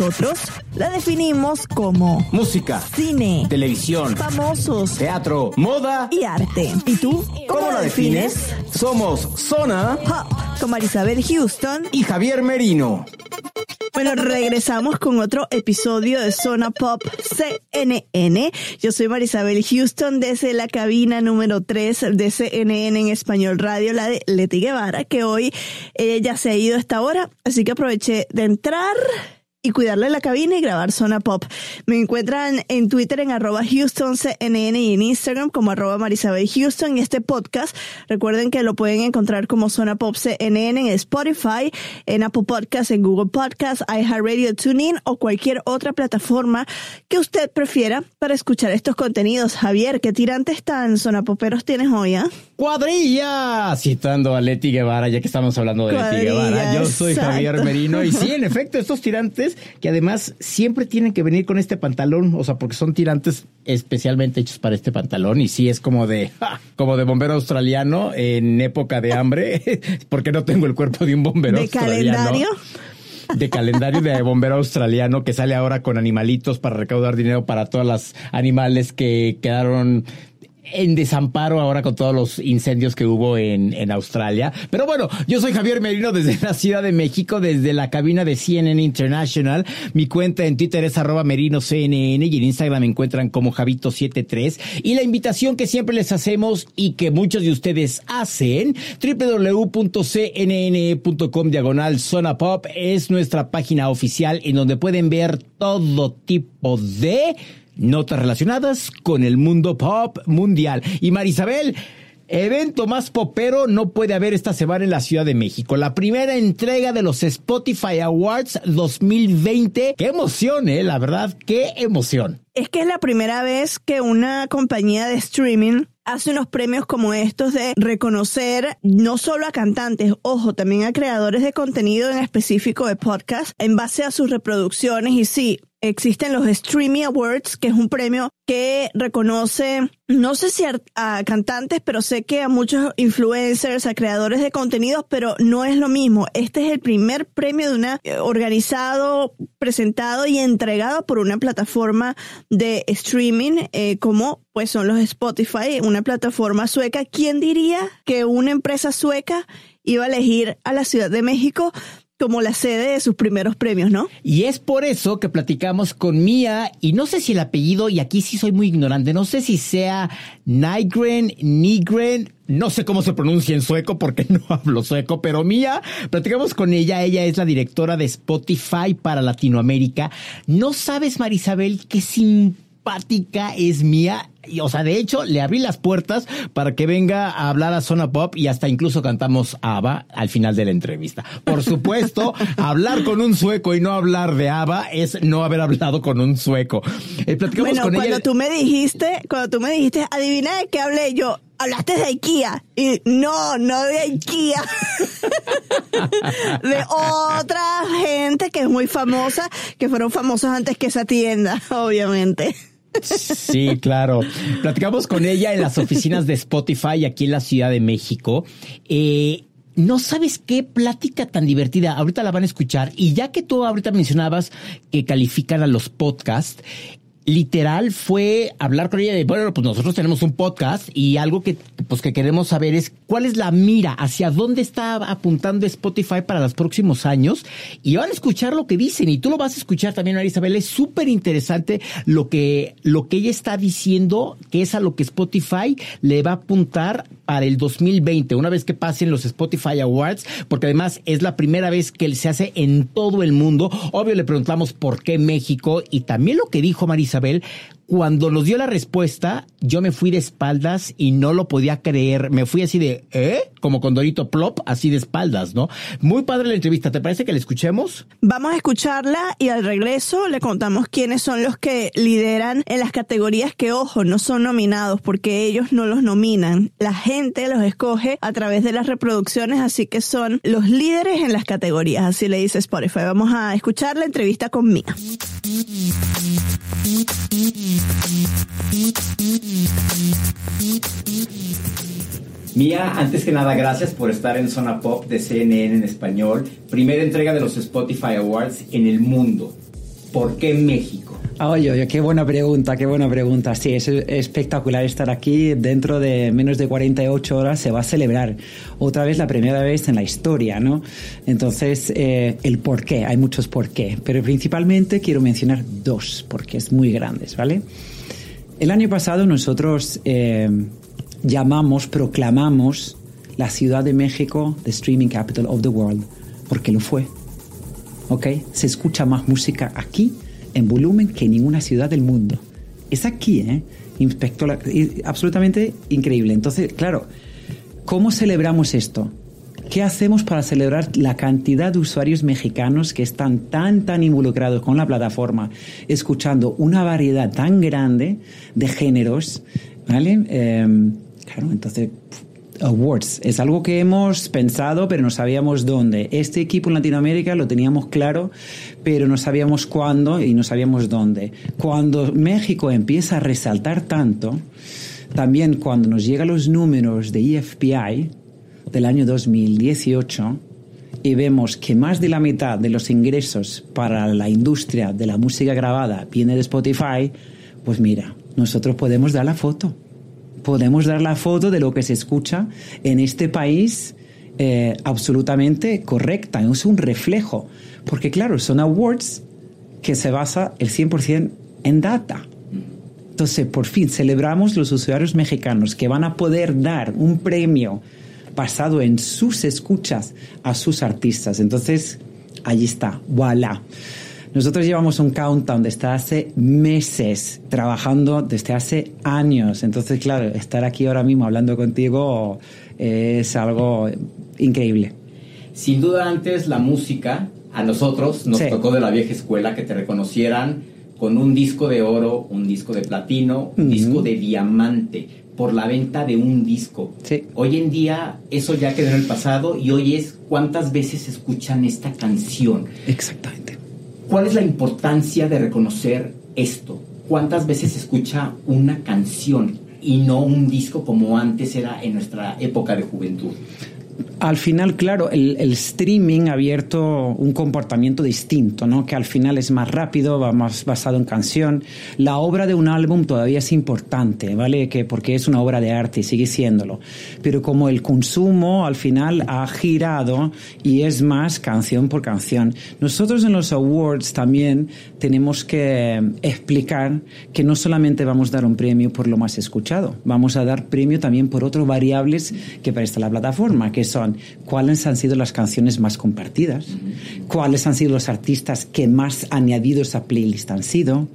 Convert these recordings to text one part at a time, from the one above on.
Nosotros la definimos como Música, cine, televisión, famosos teatro, moda. y arte. ¿Y tú? ¿Cómo la defines? Somos Zona Pop, con Marisabel Houston. y Javier Merino. Bueno, regresamos con otro episodio de Zona Pop CNN. Yo soy Marisabel Houston desde la cabina número 3 de CNN en español radio, la de Leti Guevara, que hoy ella se ha ido a esta hora, así que aproveché de entrar y cuidarle la cabina y grabar Zona Pop. Me encuentran en Twitter en arroba HoustonCNN y en Instagram como arroba Marisabel Houston. Y este podcast, recuerden que lo pueden encontrar como Zona Pop CNN en Spotify, en Apple Podcasts, en Google Podcasts, iHeartRadio, TuneIn o cualquier otra plataforma que usted prefiera para escuchar estos contenidos. Javier, ¿qué tirantes tan Zona Poperos tienes hoy? ah? ¡Cuadrilla! Citando a Leti Guevara, ya que estamos hablando de Leti Guevara. Yo soy exacto. Javier Merino. Y sí, en efecto, estos tirantes que además siempre tienen que venir con este pantalón, o sea, porque son tirantes especialmente hechos para este pantalón. Y sí es como de, ¡ja! como de bombero australiano en época de hambre, porque no tengo el cuerpo de un bombero ¿De australiano. calendario? de calendario de bombero australiano que sale ahora con animalitos para recaudar dinero para todos los animales que quedaron en desamparo ahora con todos los incendios que hubo en, en Australia. Pero bueno, yo soy Javier Merino desde la Ciudad de México, desde la cabina de CNN International. Mi cuenta en Twitter es arroba merinoCNN y en Instagram me encuentran como Javito73. Y la invitación que siempre les hacemos y que muchos de ustedes hacen, www.cnn.com diagonal zona pop es nuestra página oficial en donde pueden ver todo tipo de notas relacionadas con el mundo pop mundial. Y Marisabel, evento más popero no puede haber esta semana en la Ciudad de México. La primera entrega de los Spotify Awards 2020. Qué emoción, eh, la verdad, qué emoción. Es que es la primera vez que una compañía de streaming hace unos premios como estos de reconocer no solo a cantantes, ojo, también a creadores de contenido en específico de podcast en base a sus reproducciones y sí, existen los Streamy Awards, que es un premio que reconoce, no sé si a, cantantes, pero sé que a muchos influencers, a creadores de contenidos, pero no es lo mismo. Este es el primer premio de una eh, organizado, presentado y entregado por una plataforma de streaming eh, como pues son los Spotify, una plataforma sueca. ¿Quién diría que una empresa sueca iba a elegir a la Ciudad de México como la sede de sus primeros premios, ¿no? Y es por eso que platicamos con Mía, y no sé si el apellido, y aquí sí soy muy ignorante, no sé si sea Nygren, Nigren, no sé cómo se pronuncia en sueco porque no hablo sueco, pero Mía, platicamos con ella, ella es la directora de Spotify para Latinoamérica. No sabes, Marisabel, qué simpática es Mía. Y, o sea, de hecho, le abrí las puertas para que venga a hablar a Zona Pop y hasta incluso cantamos ABBA al final de la entrevista. Por supuesto, hablar con un sueco y no hablar de ABBA es no haber hablado con un sueco. Eh, Bueno, con cuando ella. tú me dijiste, cuando tú me dijiste, adivina de qué hablé yo, hablaste de IKEA. Y no, no de IKEA. de otra gente que es muy famosa, que fueron famosos antes que esa tienda, obviamente. Sí, claro. Platicamos con ella en las oficinas de Spotify aquí en la Ciudad de México. Eh, no sabes qué plática tan divertida. Ahorita la van a escuchar. Y ya que tú ahorita mencionabas que califican a los podcasts, literal fue hablar con ella de, bueno, pues nosotros tenemos un podcast y algo que, pues que queremos saber es cuál es la mira, hacia dónde está apuntando Spotify para los próximos años y van a escuchar lo que dicen y tú lo vas a escuchar también, María Isabel, es súper interesante lo que, lo que ella está diciendo, que es a lo que Spotify le va a apuntar para el 2020, una vez que pasen los Spotify Awards, porque además es la primera vez que se hace en todo el mundo. Obvio le preguntamos por qué México y también lo que dijo María Isabel, cuando nos dio la respuesta, yo me fui de espaldas y no lo podía creer. Me fui así de, ¿eh? Como con Dorito Plop, así de espaldas, ¿no? Muy padre la entrevista. ¿Te parece que la escuchemos? Vamos a escucharla y al regreso le contamos quiénes son los que lideran en las categorías que, ojo, no son nominados porque ellos no los nominan. La gente los escoge a través de las reproducciones, así que son los líderes en las categorías. Así le dice Spotify. Vamos a escuchar la entrevista con Mia. Mía, antes que nada, gracias por estar en Zona Pop de CNN en español. Primera entrega de los Spotify Awards en el mundo. ¿Por qué México? Oye, qué buena pregunta, qué buena pregunta. Sí, es espectacular estar aquí. Dentro de menos de 48 horas se va a celebrar otra vez la primera vez en la historia, ¿no? Entonces, eh, el por qué, hay muchos por qué, pero principalmente quiero mencionar dos porqués muy grandes, ¿vale? El año pasado nosotros eh, llamamos, proclamamos la Ciudad de México the Streaming Capital of the World, porque lo fue. ¿Ok? Se escucha más música aquí en volumen que ninguna ciudad del mundo. Es aquí, ¿eh? Absolutamente increíble. Entonces, claro, ¿cómo celebramos esto? ¿Qué hacemos para celebrar la cantidad de usuarios mexicanos que están tan, tan involucrados con la plataforma, escuchando una variedad tan grande de géneros? ¿Vale? Em, claro, entonces, awards. Es algo que hemos pensado, pero no sabíamos dónde. Este equipo en Latinoamérica lo teníamos claro, pero no sabíamos cuándo y no sabíamos dónde. Cuando México empieza a resaltar tanto, también cuando nos llegan los números de EFPI, del año 2018 y vemos que más de la mitad de los ingresos para la industria de la música grabada viene de Spotify, pues mira, nosotros podemos dar la foto. Podemos dar la foto de lo que se escucha en este país eh, absolutamente correcta. Es un reflejo. Porque claro, son awards que se basa el 100% en data. Entonces, por fin, celebramos los usuarios mexicanos que van a poder dar un premio basado en sus escuchas a sus artistas. Entonces, allí está, voilà. Nosotros llevamos un countdown desde hace meses, trabajando desde hace años. Entonces, claro, estar aquí ahora mismo hablando contigo es algo increíble. Sin duda antes la música, a nosotros nos tocó de la vieja escuela que te reconocieran con un disco de oro, un disco de platino, un disco de diamante por la venta de un disco. Hoy en día eso ya quedó en el pasado y hoy es cuántas veces escuchan esta canción. Exactamente. ¿Cuál es la importancia de reconocer esto? ¿Cuántas veces se escucha una canción y no un disco como antes era en nuestra época de juventud? Al final, claro, el, streaming ha abierto un comportamiento distinto, ¿no? Que al final es más rápido, va más basado en canción. La obra de un álbum todavía es importante, ¿vale? Que porque es una obra de arte y sigue siéndolo. Pero como el consumo al final ha girado y es más canción por canción. Nosotros en los awards también tenemos que explicar que no solamente vamos a dar un premio por lo más escuchado, vamos a dar premio también por otras variables que presta la plataforma, que son cuáles han sido las canciones más compartidas, cuáles han sido los artistas que más añadidos a playlist han sido,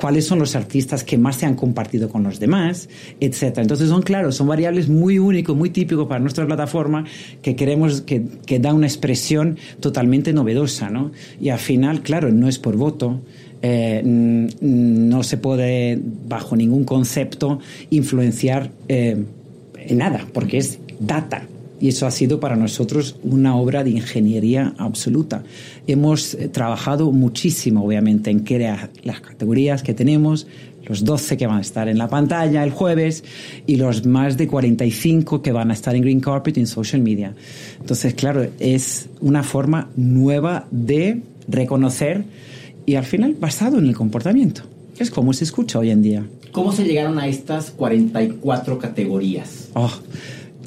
cuáles son los artistas que más se han compartido con los demás, etc. Entonces son, claro, son variables muy únicos, muy típicos para nuestra plataforma que queremos que, que da una expresión totalmente novedosa, ¿no? Y al final, claro, no es por voto, eh, no se puede, bajo ningún concepto, influenciar eh, en nada, porque es data. Y eso ha sido para nosotros una obra de ingeniería absoluta. Hemos eh, trabajado muchísimo, obviamente, en crear las categorías que tenemos, los 12 que van a estar en la pantalla el jueves y los más de 45 que van a estar en Green Carpet y en social media. Entonces, claro, es una forma nueva de reconocer y al final basado en el comportamiento. Es como se escucha hoy en día. ¿Cómo se llegaron a estas 44 categorías? Oh,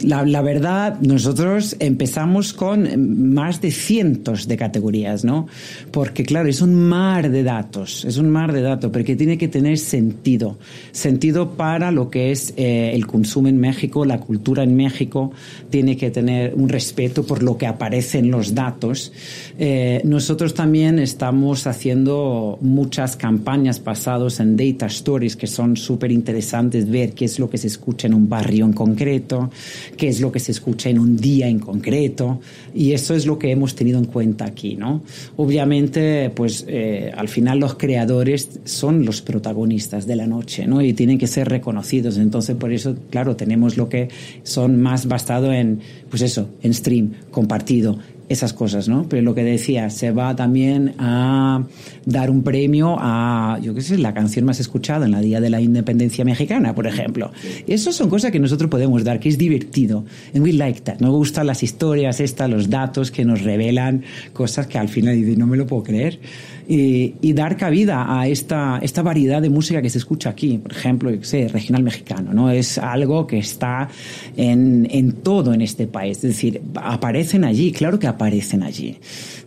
la, verdad, nosotros empezamos con más de cientos de categorías, ¿no? Porque, claro, es un mar de datos, es un mar de datos, pero que tiene que tener sentido. Sentido para lo que es eh, el consumo en México, la cultura en México, tiene que tener un respeto por lo que aparece en los datos. Eh, nosotros también estamos haciendo muchas campañas basadas en data stories que son súper interesantes, ver qué es lo que se escucha en un barrio en concreto qué es lo que se escucha en un día en concreto, y eso es lo que hemos tenido en cuenta aquí, ¿no? Obviamente, pues eh, al final los creadores son los protagonistas de la noche, ¿no? Y tienen que ser reconocidos, entonces por eso, claro, tenemos lo que son más basado en, pues eso, en stream, compartido, esas cosas, ¿no? Pero lo que decía, se va también a dar un premio a, yo qué sé, la canción más escuchada en la Día de la Independencia Mexicana, por ejemplo. Eso son cosas que nosotros podemos dar, que es divertido. And we like that. Nos gustan las historias estas, los datos que nos revelan cosas que al final dicen, no me lo puedo creer y, dar cabida a esta, esta variedad de música que se escucha aquí, por ejemplo, sé, regional mexicano, ¿no? Es algo que está en, en todo en este país, es decir, aparecen allí, claro que aparecen allí.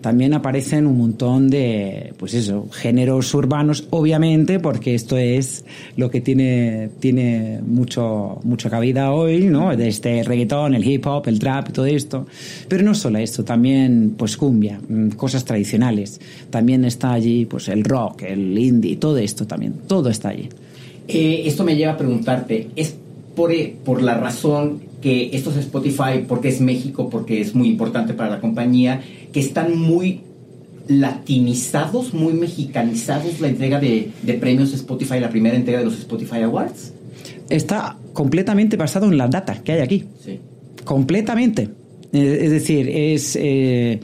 También aparecen un montón de, pues eso, géneros urbanos, obviamente, porque esto es lo que tiene, tiene mucho, mucha cabida hoy, ¿no? De este reggaetón, el hip hop, el trap, todo esto. Pero no solo esto, también, pues cumbia, mm, cosas tradicionales. También está allí, pues el rock, el indie, todo esto también, todo está allí. Eh, esto me lleva a preguntarte, ¿es por, eh, por la razón que esto es Spotify, porque es México, porque es muy importante para la compañía, que están muy latinizados, muy mexicanizados la entrega de, de premios Spotify, la primera entrega de los Spotify Awards? Está completamente basado en la data que hay aquí. Sí. Completamente. Eh, es decir, es, eh,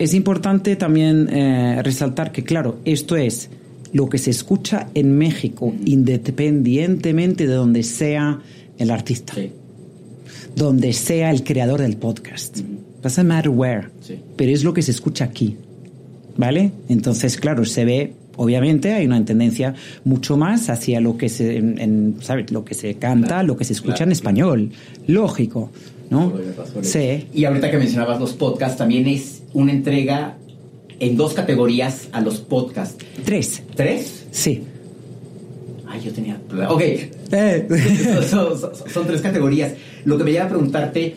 es importante también eh, resaltar que, claro, esto es lo que se escucha en México, independientemente de donde sea el artista, Sí. donde sea el creador del podcast. Doesn't matter where, Sí. pero es lo que se escucha aquí, ¿vale? Entonces, claro, se ve, obviamente, hay una tendencia mucho más hacia lo que se, en- en, ¿sabes? Lo que se canta, Claro, lo que se escucha claro. en español, lógico, ¿no? Sí. Y ahorita que mencionabas los podcasts, también es una entrega en dos categorías a los podcasts. Tres, ¿Tres? sí. Ay, yo tenía... Ok, Eh. son, son- son tres categorías. Lo que me lleva a preguntarte,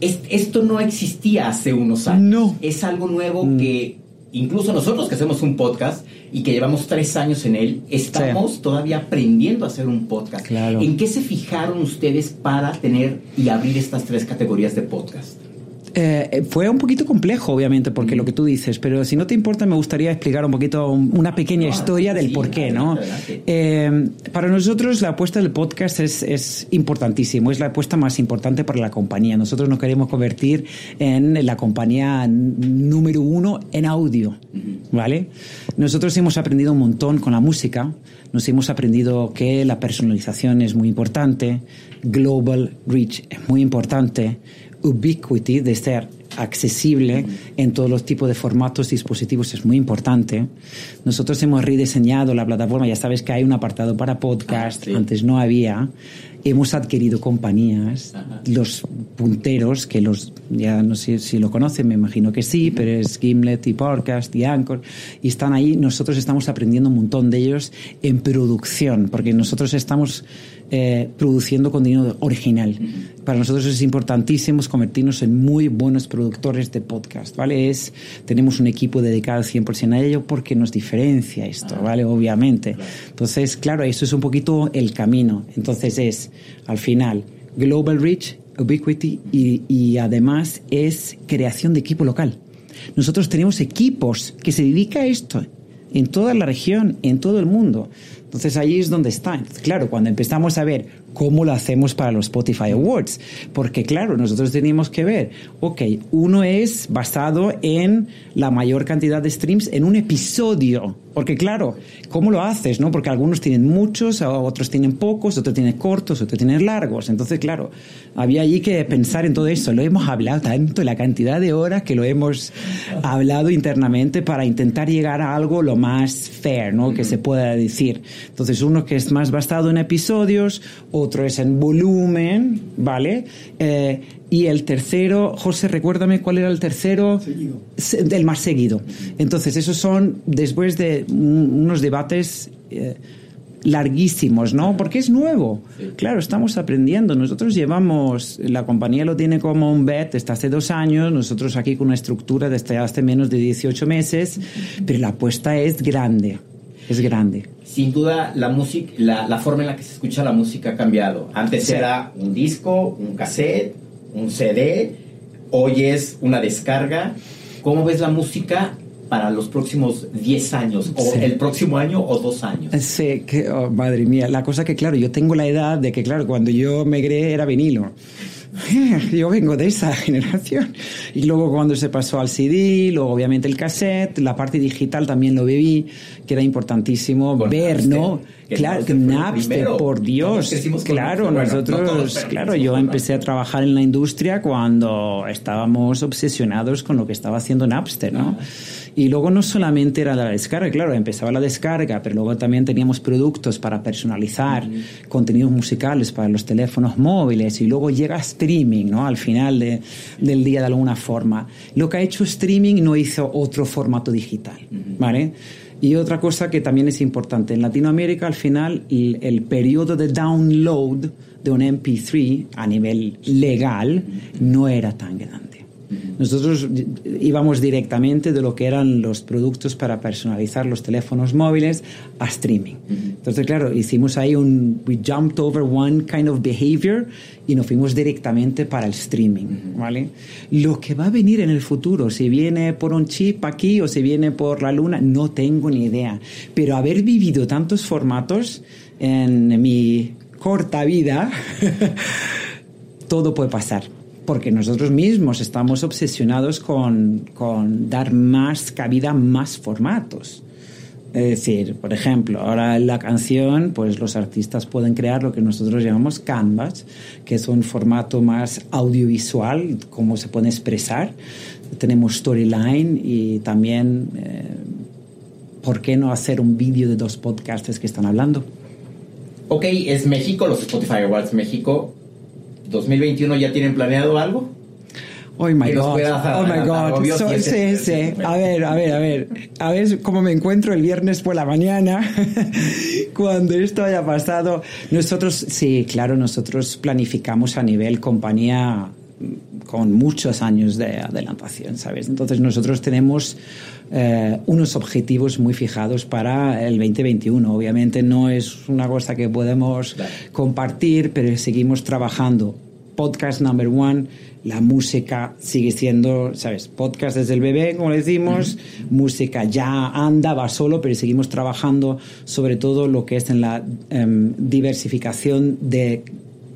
es- esto no existía hace unos años. No. Es algo nuevo que incluso nosotros que hacemos un podcast y que llevamos tres años en él, estamos todavía aprendiendo a hacer un podcast. Claro. ¿En qué se fijaron ustedes para tener y abrir estas tres categorías de podcast? Eh, fue un poquito complejo, obviamente, porque lo que tú dices, pero si no te importa, me gustaría explicar un poquito un- una pequeña historia del por qué, ¿no? Eh, para nosotros, la apuesta del podcast es, es importantísimo, es la apuesta más importante para la compañía. Nosotros nos queremos convertir en la compañía número uno en audio, ¿vale? Nosotros hemos aprendido un montón con la música, nos hemos aprendido que la personalización es muy importante, global reach es muy importante, ubiquity de ser accesible en todos los tipos de formatos dispositivos es muy importante. Nosotros hemos rediseñado la plataforma, ya sabes que hay un apartado para podcast, Ah, sí. antes no había. Hemos adquirido compañías, Ajá. los punteros, que los, ya no sé si lo conocen, me imagino que sí, pero es Gimlet y Podcast y Anchor, y están ahí. Nosotros estamos aprendiendo un montón de ellos en producción, porque nosotros estamos eh, produciendo contenido original. Para nosotros es importantísimo convertirnos en muy buenos productores de podcast, ¿vale? Es, tenemos un equipo dedicado 100% a ello porque nos diferencia esto, ¿vale? Obviamente. Entonces, claro, eso es un poquito el camino. Entonces es, al final, Global Reach, Ubiquity y, y además es creación de equipo local. Nosotros tenemos equipos que se dedican a esto en toda la región, en todo el mundo. Entonces ahí es donde está. Claro, cuando empezamos a ver cómo lo hacemos para los Spotify Awards. Porque claro, nosotros teníamos que ver, ok, uno es basado en la mayor cantidad de streams en un episodio. Porque claro, ¿cómo lo haces? no Porque algunos tienen muchos, otros tienen pocos, otros tienen cortos, otros tienen largos. Entonces, claro, había allí que pensar en todo eso. Lo hemos hablado tanto, la cantidad de horas que lo hemos hablado internamente para intentar llegar a algo lo más fair, ¿no? Que se pueda decir. Entonces, uno que es más basado en episodios, otro es en volumen, ¿vale? Eh, y el tercero, José, recuérdame cuál era el tercero. Seguido. El más seguido. Entonces, esos son después de unos debates eh, larguísimos, ¿no? Porque es nuevo. Claro, estamos aprendiendo. Nosotros llevamos, la compañía lo tiene como un bet desde hace dos años, nosotros aquí con una estructura desde hace menos de 18 meses, pero la apuesta es grande. Es grande. Sin duda, la música, la, la forma en la que se escucha la música ha cambiado. Antes era un disco, un cassette un CD, hoy es una descarga. ¿Cómo ves la música para los próximos 10 años o el próximo año o dos años. Sí, que, oh, madre mía, la cosa que claro, yo tengo la edad de que claro, cuando yo me creé era vinilo. Yo vengo de esa generación. Y luego cuando se pasó al CD, luego obviamente el cassette, la parte digital también lo viví, que era importantísimo ver, ¿no? claro, que Napster, por Dios. Claro, nosotros, claro, yo empecé a trabajar en la industria cuando estábamos obsesionados con lo que estaba haciendo Napster, ¿no? Y luego no solamente era la descarga, claro, empezaba la descarga, pero luego también teníamos productos para personalizar, contenidos musicales para los teléfonos móviles y luego llega streaming, ¿no? Al final de, del día de alguna forma. Lo que ha hecho streaming no hizo otro formato digital, ¿vale? Y otra cosa que también es importante, en Latinoamérica al final el, el periodo de download de un MP3 a nivel legal no era tan grande. Nosotros íbamos directamente de lo que eran los productos para personalizar los teléfonos móviles a streaming. Entonces, claro, hicimos ahí un, we jumped over one kind of behavior y nos fuimos directamente para el streaming, ¿vale? Lo que va a venir en el futuro, si viene por un chip aquí o si viene por la luna, no tengo ni idea. Pero haber vivido tantos formatos en mi corta vida, todo puede pasar porque nosotros mismos estamos obsesionados con, con dar más cabida más formatos. Es decir, por ejemplo, ahora en la canción, pues los artistas pueden crear lo que nosotros llamamos canvas, que es un formato más audiovisual, cómo se puede expresar. Tenemos storyline y también, eh, ¿por qué no hacer un vídeo de dos podcasters que están hablando? Ok, es México, los Spotify Awards México. 2021 ya tienen planeado algo? Oh my God. oh my God. sí, sí. A ver, a ver, a ver. A ver cómo me encuentro el viernes por la mañana cuando esto haya pasado. Nosotros, sí, claro, nosotros planificamos a nivel compañía con muchos años de adelantación, ¿sabes? Entonces nosotros tenemos eh, unos objetivos muy fijados para el 2021. Obviamente no es una cosa que podemos compartir, pero seguimos trabajando. Podcast number one, la música sigue siendo, ¿sabes? Podcast desde el bebé, como decimos, música ya anda, va solo, pero seguimos trabajando sobre todo lo que es en la em, diversificación de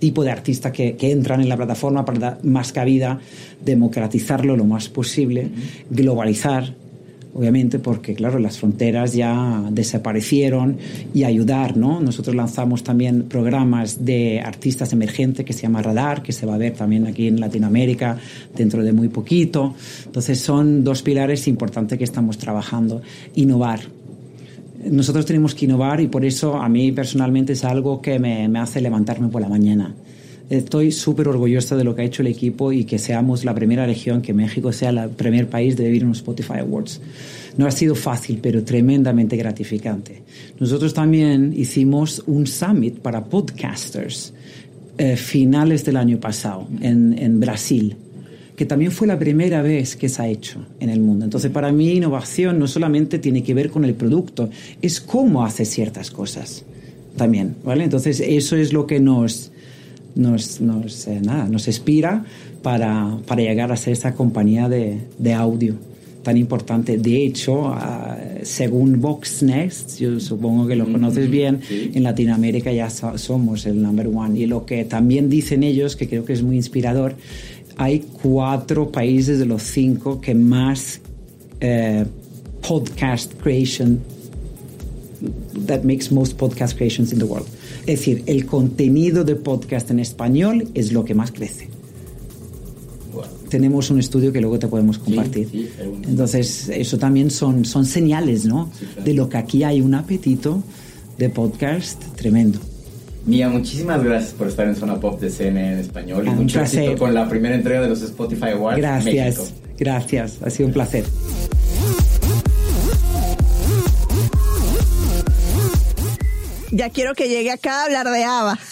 tipo de artistas que, que, entran en la plataforma para dar más cabida, democratizarlo lo más posible, globalizar, obviamente, porque claro, las fronteras ya desaparecieron y ayudar, ¿no? Nosotros lanzamos también programas de artistas emergentes que se llama Radar, que se va a ver también aquí en Latinoamérica dentro de muy poquito. Entonces son dos pilares importantes que estamos trabajando. Innovar. Nosotros tenemos que innovar y por eso a mí personalmente es algo que me, me hace levantarme por la mañana estoy súper orgullosa de lo que ha hecho el equipo y que seamos la primera región, que México sea el primer país de vivir en los Spotify Awards. No ha sido fácil, pero tremendamente gratificante. Nosotros también hicimos un summit para podcasters eh, finales del año pasado en, en Brasil que también fue la primera vez que se ha hecho en el mundo. Entonces, para mí, innovación no solamente tiene que ver con el producto, es cómo hace ciertas cosas también, ¿vale? Entonces, eso es lo que nos, nos, nos, eh, nada, nos inspira para, para, llegar a ser esta compañía de, de, audio tan importante. De hecho, según Voxnest, yo supongo que lo conoces bien, en Latinoamérica ya somos el number one. Y lo que también dicen ellos, que creo que es muy inspirador, hay cuatro países de los cinco que más eh, podcast creation that makes most podcast creations in the world. Es decir, el contenido de podcast en español es lo que más crece. Tenemos un estudio que luego te podemos compartir. Entonces, eso también son, son señales, ¿no? De lo que aquí hay un apetito de podcast tremendo. Mía, muchísimas gracias por estar en Zona Pop de CNN en español. y ah, mucho éxito con la primera entrega de los Spotify Awards. Gracias, gracias. Ha sido un placer. Ya quiero que llegue acá a hablar de ABBA.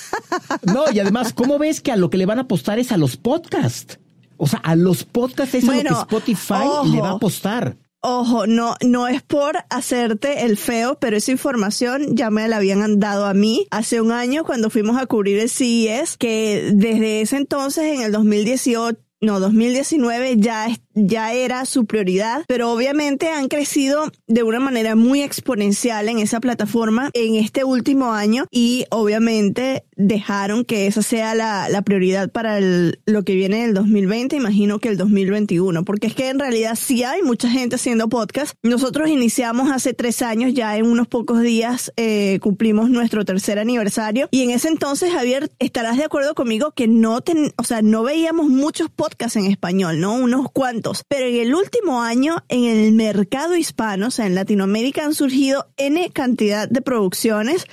No, y además, ¿cómo ves que a lo que le van a apostar es a los podcasts? O sea, a los podcasts es lo que Spotify le va a apostar. Ojo, no, no es por hacerte el feo, pero esa información ya me la habían dado a mí hace un año cuando fuimos a cubrir el CES, que desde ese entonces, en el 2018, no, 2019 ya, ya era su prioridad, pero obviamente han crecido de una manera muy exponencial en esa plataforma en este último año y obviamente dejaron que esa sea la, la prioridad para el, lo que viene el 2020, imagino que el 2021, porque es que en realidad sí hay mucha gente haciendo podcast. Nosotros iniciamos hace tres años, ya en unos pocos días eh, cumplimos nuestro tercer aniversario y en ese entonces, Javier, estarás de acuerdo conmigo que no, ten, o sea, no veíamos muchos podcasts en español, ¿no? Unos cuantos, pero en el último año en el mercado hispano, o sea, en Latinoamérica han surgido N cantidad de producciones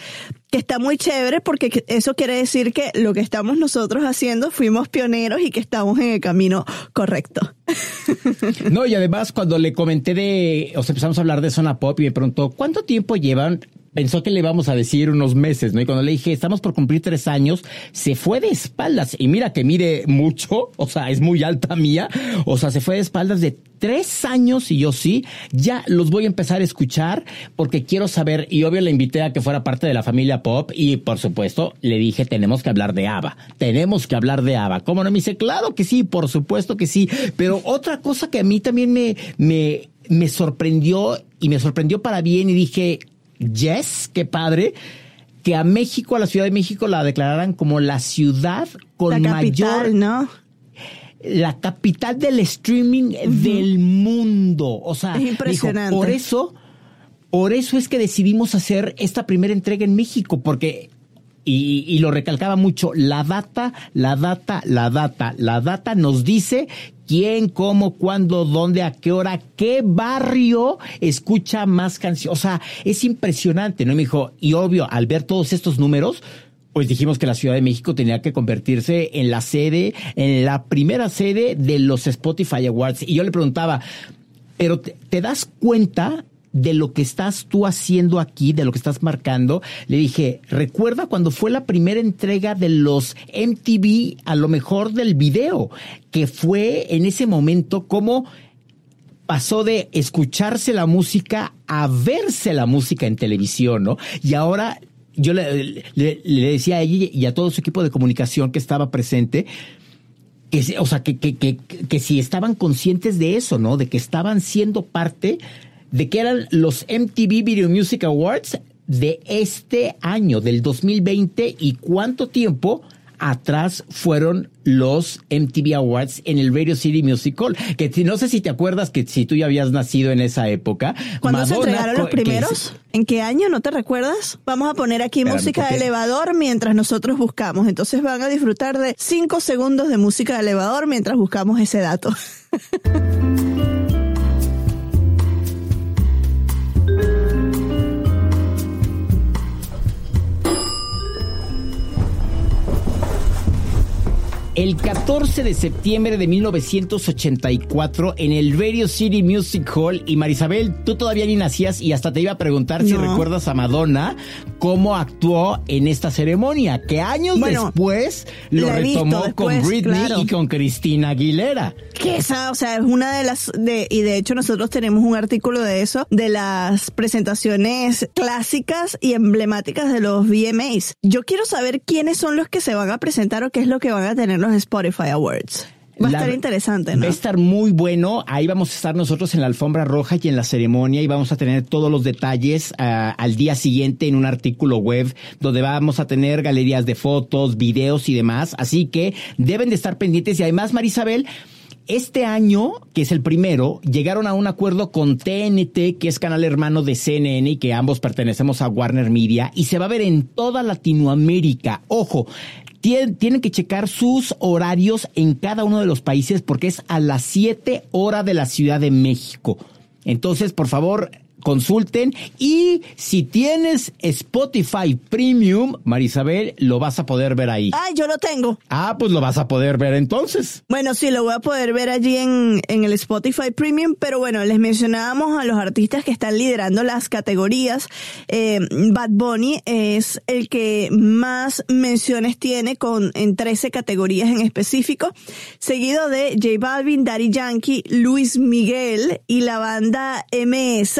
que está muy chévere porque eso quiere decir que lo que estamos nosotros haciendo fuimos pioneros y que estamos en el camino correcto. No, y además cuando le comenté de, o sea, empezamos a hablar de zona pop y me preguntó, ¿cuánto tiempo llevan? Pensó que le íbamos a decir unos meses, ¿no? Y cuando le dije, estamos por cumplir tres años, se fue de espaldas. Y mira que mire mucho, o sea, es muy alta mía. O sea, se fue de espaldas de tres años y yo sí, ya los voy a empezar a escuchar porque quiero saber, y obvio le invité a que fuera parte de la familia Pop y por supuesto le dije, tenemos que hablar de ABBA, tenemos que hablar de ABBA. ¿Cómo no? Me dice, claro que sí, por supuesto que sí, pero otra cosa que a mí también me, me, me sorprendió y me sorprendió para bien y dije, yes, qué padre que a México, a la Ciudad de México, la declararan como la ciudad con la capital, mayor ¿no? la capital del streaming del mundo. O sea, impresionante. por eso, por eso es que decidimos hacer esta primera entrega en México, porque y, y, lo recalcaba mucho, la data, la data, la data, la data nos dice quién, cómo, cuándo, dónde, a qué hora, qué barrio escucha más canciones. O sea, es impresionante, ¿no? Me dijo, y obvio, al ver todos estos números, pues dijimos que la Ciudad de México tenía que convertirse en la sede, en la primera sede de los Spotify Awards. Y yo le preguntaba, pero te, das cuenta de lo que estás tú haciendo aquí, de lo que estás marcando, le dije, recuerda cuando fue la primera entrega de los MTV, a lo mejor del video, que fue en ese momento como pasó de escucharse la música a verse la música en televisión, ¿no? Y ahora yo le, decía a ella y a todo su equipo de comunicación que estaba presente, que, o sea, que, que, que, que si estaban conscientes de eso, ¿no? De que estaban siendo parte de que eran los MTV Video Music Awards de este año, del 2020, y cuánto tiempo atrás fueron los MTV Awards en el Radio City Music Hall. Que no sé si te acuerdas que si tú ya habías nacido en esa época. ¿Cuándo se entregaron los primeros? ¿En qué año? ¿No te recuerdas? Vamos a poner aquí música de elevador mientras nosotros buscamos. Entonces van a disfrutar de cinco segundos de música de elevador mientras buscamos ese dato. El 14 de septiembre de 1984 en el Radio City Music Hall y Marisabel, tú todavía ni nacías y hasta te iba a preguntar si recuerdas a Madonna cómo actuó en esta ceremonia, que años después lo retomó con Britney y con Cristina Aguilera. Que esa, o sea, es una de las de y de hecho nosotros tenemos un artículo de eso de las presentaciones clásicas y emblemáticas de los VMAs. Yo quiero saber quiénes son los que se van a presentar o qué es lo que van a tener los Spotify Awards. Va a estar interesante, ¿no? Va a estar muy bueno. Ahí vamos a estar nosotros en la alfombra roja y en la ceremonia y vamos a tener todos los detalles uh, al día siguiente en un artículo web donde vamos a tener galerías de fotos, videos y demás. Así que deben de estar pendientes y además, Marisabel, este año, que es el primero, llegaron a un acuerdo con TNT, que es canal hermano de CNN y que ambos pertenecemos a Warner Media, y se va a ver en toda Latinoamérica. Ojo, tienen que checar sus horarios en cada uno de los países porque es a las 7 horas de la Ciudad de México. Entonces, por favor, consulten y si tienes Spotify Premium, Marisabel, lo vas a poder ver ahí. Ah, yo lo tengo. Ah, pues lo vas a poder ver entonces. Bueno, sí, lo voy a poder ver allí en, en el Spotify Premium, pero bueno, les mencionábamos a los artistas que están liderando las categorías. Eh, Bad Bunny es el que más menciones tiene con en 13 categorías en específico, seguido de J Balvin, Daddy Yankee, Luis Miguel y la banda MS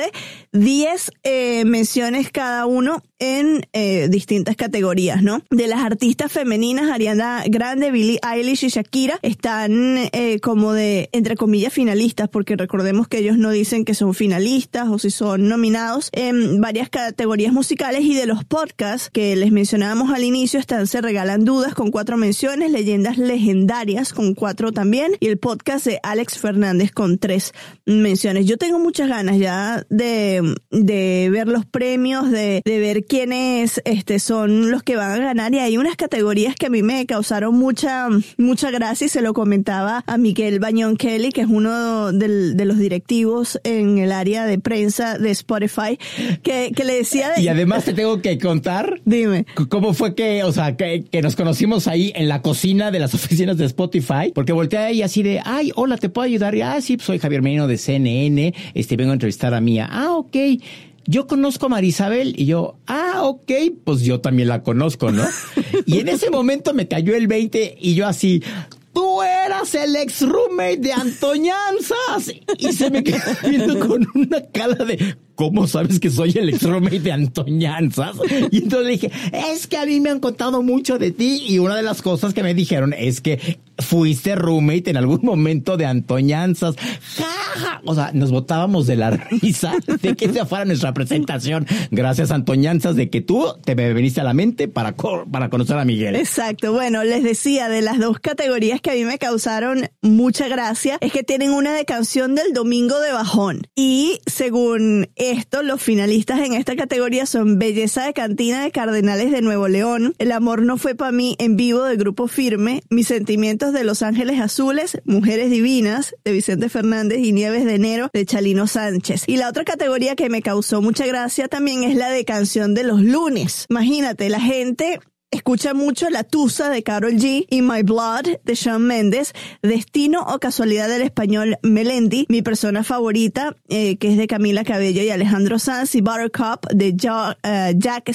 10 eh, menciones cada uno en eh, distintas categorías, ¿no? De las artistas femeninas, Ariana Grande, Billie Eilish y Shakira están eh, como de, entre comillas, finalistas, porque recordemos que ellos no dicen que son finalistas o si son nominados en varias categorías musicales y de los podcasts que les mencionábamos al inicio están Se Regalan Dudas con cuatro menciones, Leyendas Legendarias con cuatro también y el podcast de Alex Fernández con tres menciones. Yo tengo muchas ganas ya de, de ver los premios, de, de ver quiénes este, son los que van a ganar y hay unas categorías que a mí me causaron mucha, mucha gracia y se lo comentaba a Miguel Bañón Kelly, que es uno del, de los directivos en el área de prensa de Spotify, que, que le decía... De... Y además te tengo que contar... Dime. ¿Cómo fue que, o sea, que, que nos conocimos ahí en la cocina de las oficinas de Spotify? Porque volteé ahí así de, ay, hola, ¿te puedo ayudar? Y, ah, sí, soy Javier Menino de CNN, este, vengo a entrevistar a Mía. Ah, ok yo conozco a Marisabel y yo, ah, ok, pues yo también la conozco, ¿no? y en ese momento me cayó el 20 y yo así, eras el ex roommate de Antoñanzas. Y se me quedó viendo con una cara de, ¿cómo sabes que soy el ex roommate de Antoñanzas? Y entonces dije, es que a mí me han contado mucho de ti y una de las cosas que me dijeron es que fuiste roommate en algún momento de Antoñanzas. ¡Ja, O sea, nos botábamos de la risa de que esa fuera nuestra presentación. Gracias, Antoñanzas, de que tú te me veniste a la mente para, para conocer a Miguel. Exacto. Bueno, les decía, de las dos categorías que a mí me causaron mucha gracia, es que tienen una de canción del Domingo de Bajón. Y según esto, los finalistas en esta categoría son Belleza de Cantina de Cardenales de Nuevo León, El Amor no fue para mí en vivo de Grupo Firme, Mis Sentimientos de Los Ángeles Azules, Mujeres Divinas de Vicente Fernández y Nieves de Enero de Chalino Sánchez. Y la otra categoría que me causó mucha gracia también es la de canción de los lunes. Imagínate, la gente Escucha mucho La Tusa de Carol G y My Blood de Shawn Mendes, Destino o Casualidad del español Melendi, mi persona favorita, eh, que es de Camila Cabello y Alejandro Sanz, y Buttercup de eh, Jack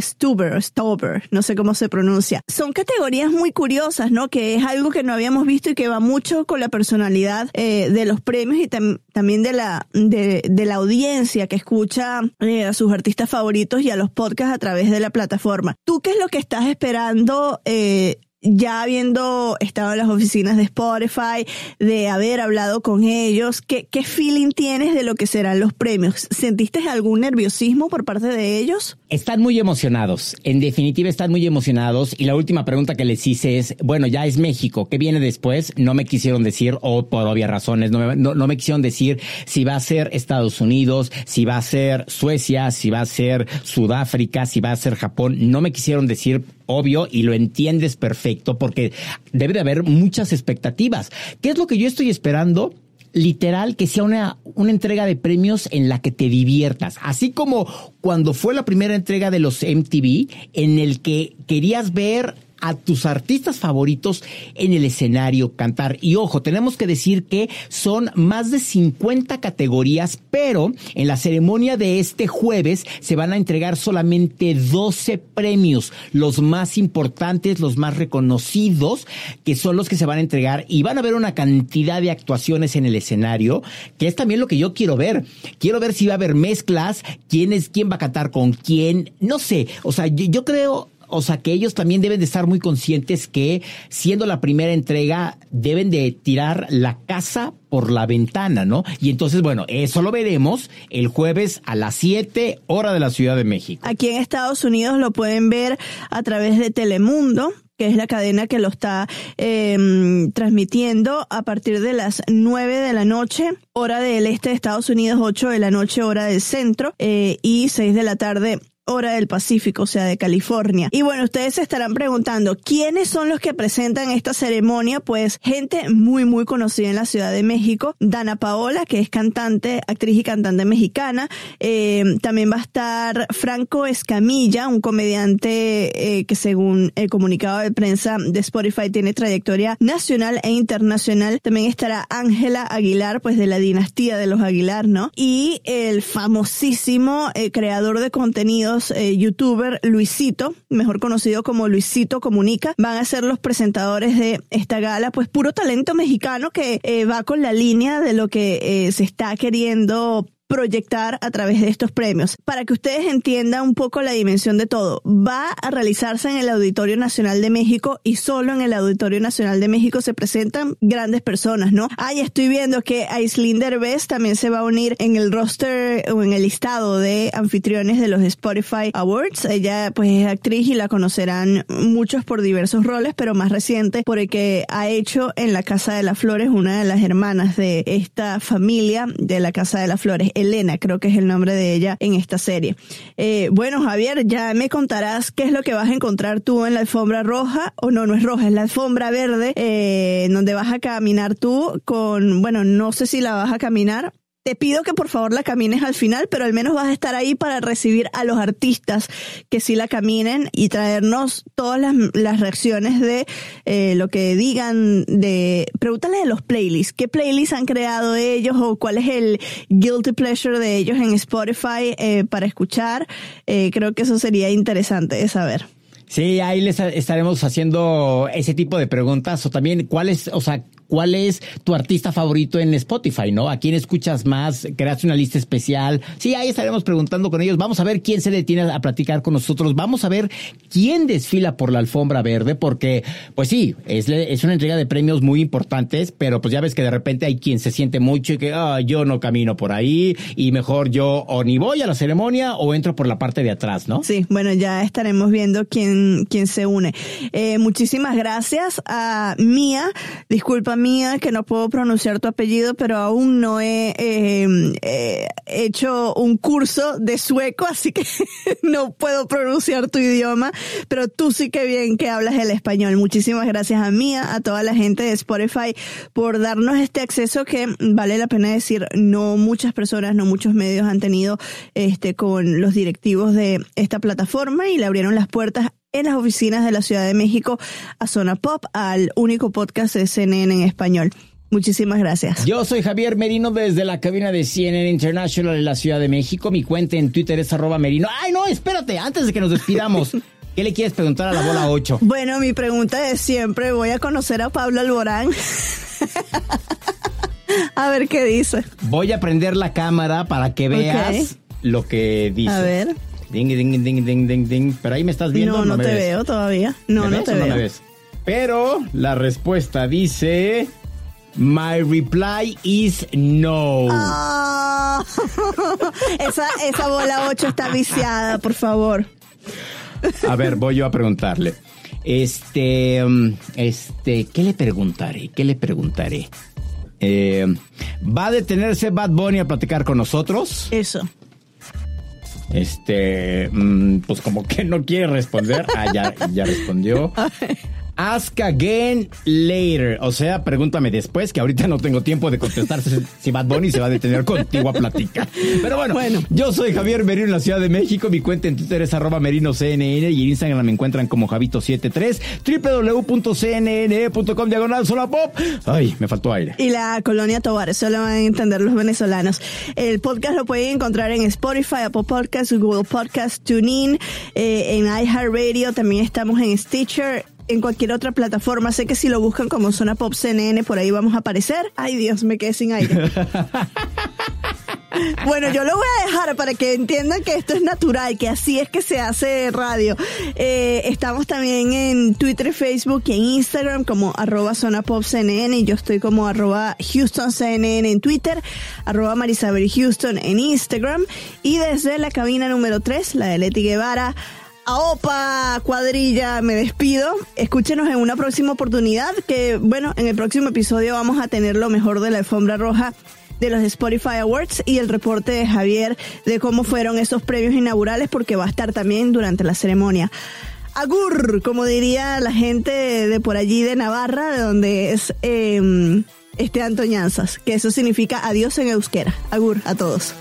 Stuber, Stuber, no sé cómo se pronuncia. Son categorías muy curiosas, ¿no? Que es algo que no habíamos visto y que va mucho con la personalidad eh, de los premios y también de la, de, la audiencia que escucha a sus artistas favoritos y a los podcasts a través de la plataforma. ¿Tú qué es lo que estás esperando eh, ya habiendo estado en las oficinas de Spotify, de haber hablado con ellos, ¿qué, ¿qué, feeling tienes de lo que serán los premios? ¿Sentiste algún nerviosismo por parte de ellos? Están muy emocionados, en definitiva están muy emocionados y la última pregunta que les hice es, bueno, ya es México, ¿qué viene después? No me quisieron decir, o por obvias razones, no me, no, no me quisieron decir si va a ser Estados Unidos, si va a ser Suecia, si va a ser Sudáfrica, si va a ser Japón, no me quisieron decir obvio y lo entiendes perfecto porque debe de haber muchas expectativas. ¿Qué es lo que yo estoy esperando? literal que sea una, una entrega de premios en la que te diviertas. Así como cuando fue la primera entrega de los MTV, en el que querías ver a tus artistas favoritos en el escenario cantar. Y ojo, tenemos que decir que son más de 50 categorías, pero en la ceremonia de este jueves se van a entregar solamente 12 premios, los más importantes, los más reconocidos, que son los que se van a entregar y van a haber una cantidad de actuaciones en el escenario, que es también lo que yo quiero ver. Quiero ver si va a haber mezclas, quién es quién va a cantar con quién, no sé, o sea, yo, yo creo o sea, que ellos también deben de estar muy conscientes que siendo la primera entrega deben de tirar la casa por la ventana, ¿no? Y entonces, bueno, eso lo veremos el jueves a las 7 hora de la Ciudad de México. Aquí en Estados Unidos lo pueden ver a través de Telemundo que es la cadena que lo está eh, transmitiendo a partir de las 9 de la noche, hora del este de Estados Unidos, 8 de la noche, hora del centro, eh, y 6 de la tarde, hora del Pacífico, o sea, de California. Y bueno, ustedes se estarán preguntando, ¿quiénes son los que presentan esta ceremonia? Pues gente muy, muy conocida en la Ciudad de México. Dana Paola, que es cantante, actriz y cantante mexicana. Eh, también va a estar Franco Escamilla, un comediante eh, que según el comunicado de prensa de Spotify tiene trayectoria nacional e internacional. También estará Ángela Aguilar, pues de la dinastía de los Aguilar, ¿no? Y el famosísimo eh, creador de contenido eh, youtuber Luisito, mejor conocido como Luisito Comunica, van a ser los presentadores de esta gala, pues puro talento mexicano que eh, va con la línea de lo que eh, se está queriendo proyectar a través de estos premios. Para que ustedes entiendan un poco la dimensión de todo, va a realizarse en el Auditorio Nacional de México y solo en el Auditorio Nacional de México se presentan grandes personas, ¿no? Ahí estoy viendo que Aislinder Best también se va a unir en el roster o en el listado de anfitriones de los Spotify Awards. Ella pues es actriz y la conocerán muchos por diversos roles, pero más reciente por el que ha hecho en La Casa de las Flores, una de las hermanas de esta familia de La Casa de las Flores. Elena, creo que es el nombre de ella en esta serie. Eh, bueno, Javier, ya me contarás qué es lo que vas a encontrar tú en la alfombra roja, o no, no es roja, es la alfombra verde, eh, donde vas a caminar tú con, bueno, no sé si la vas a caminar, te pido que por favor la camines al final, pero al menos vas a estar ahí para recibir a los artistas que sí la caminen y traernos todas las, las reacciones de eh, lo que digan de... Pregúntale de los playlists. ¿Qué playlists han creado ellos o cuál es el guilty pleasure de ellos en Spotify eh, para escuchar? Eh, creo que eso sería interesante de saber. Sí, ahí les estaremos haciendo ese tipo de preguntas o también cuál es, o sea, cuál es tu artista favorito en Spotify, ¿no? ¿A quién escuchas más? ¿Creaste una lista especial? Sí, ahí estaremos preguntando con ellos. Vamos a ver quién se detiene a platicar con nosotros. Vamos a ver quién desfila por la alfombra verde, porque, pues sí, es, es una entrega de premios muy importantes, pero pues ya ves que de repente hay quien se siente mucho y que ah, yo no camino por ahí y mejor yo o ni voy a la ceremonia o entro por la parte de atrás, ¿no? Sí, bueno, ya estaremos viendo quién, quién se une. Eh, muchísimas gracias a Mía. Disculpa, mía que no puedo pronunciar tu apellido, pero aún no he eh, eh, hecho un curso de sueco, así que no puedo pronunciar tu idioma, pero tú sí que bien que hablas el español. Muchísimas gracias a Mía, a toda la gente de Spotify por darnos este acceso que vale la pena decir, no muchas personas, no muchos medios han tenido este con los directivos de esta plataforma y le abrieron las puertas en las oficinas de la Ciudad de México a Zona Pop, al único podcast de CNN en español. Muchísimas gracias. Yo soy Javier Merino desde la cabina de CNN International en la Ciudad de México. Mi cuenta en Twitter es arroba merino. Ay, no, espérate, antes de que nos despidamos. ¿Qué le quieres preguntar a la bola 8? Bueno, mi pregunta es siempre, voy a conocer a Pablo Alborán. a ver qué dice. Voy a prender la cámara para que veas okay. lo que dice. A ver. Ding, ding, ding, ding, ding, ding. Pero ahí me estás viendo. No, no, no te ves? veo todavía. No, no te no veo. me ves? Pero la respuesta dice. My reply is no. Ah. esa, esa bola 8 está viciada, por favor. A ver, voy yo a preguntarle. Este, um, este, ¿qué le preguntaré? ¿Qué le preguntaré? Eh, ¿Va a detenerse Bad Bunny a platicar con nosotros? Eso. Este, mm, pues como que no quiere responder. Ah, ya, ya respondió. Ask again later. O sea, pregúntame después, que ahorita no tengo tiempo de contestar si Bad Bunny se va a detener contigo a platicar. Pero bueno, Bueno. yo soy Javier Merino en la Ciudad de México. Mi cuenta en Twitter es arroba merinoCNN y en Instagram me encuentran como Javito73, www.cnn.com diagonal pop. Ay, me faltó aire. Y la colonia Tobar, eso lo van a entender los venezolanos. El podcast lo pueden encontrar en Spotify, Apple Podcasts, Google Podcasts, TuneIn, eh, en iHeartRadio, también estamos en Stitcher, en cualquier otra plataforma. Sé que si lo buscan como Zona Pop CNN, por ahí vamos a aparecer. Ay Dios, me quedé sin aire. Bueno, yo lo voy a dejar para que entiendan que esto es natural, que así es que se hace radio. Eh, estamos también en Twitter, Facebook y en Instagram como arroba zona pop CNN y yo estoy como arroba Houston CNN en Twitter, arroba Marisabel Houston en Instagram y desde la cabina número 3, la de Leti Guevara, Opa, cuadrilla, me despido. Escúchenos en una próxima oportunidad que, bueno, en el próximo episodio vamos a tener lo mejor de la alfombra roja de los Spotify Awards y el reporte de Javier de cómo fueron esos premios inaugurales porque va a estar también durante la ceremonia. Agur, como diría la gente de por allí de Navarra, de donde es eh, este Antoñanzas, que eso significa adiós en euskera. Agur a todos.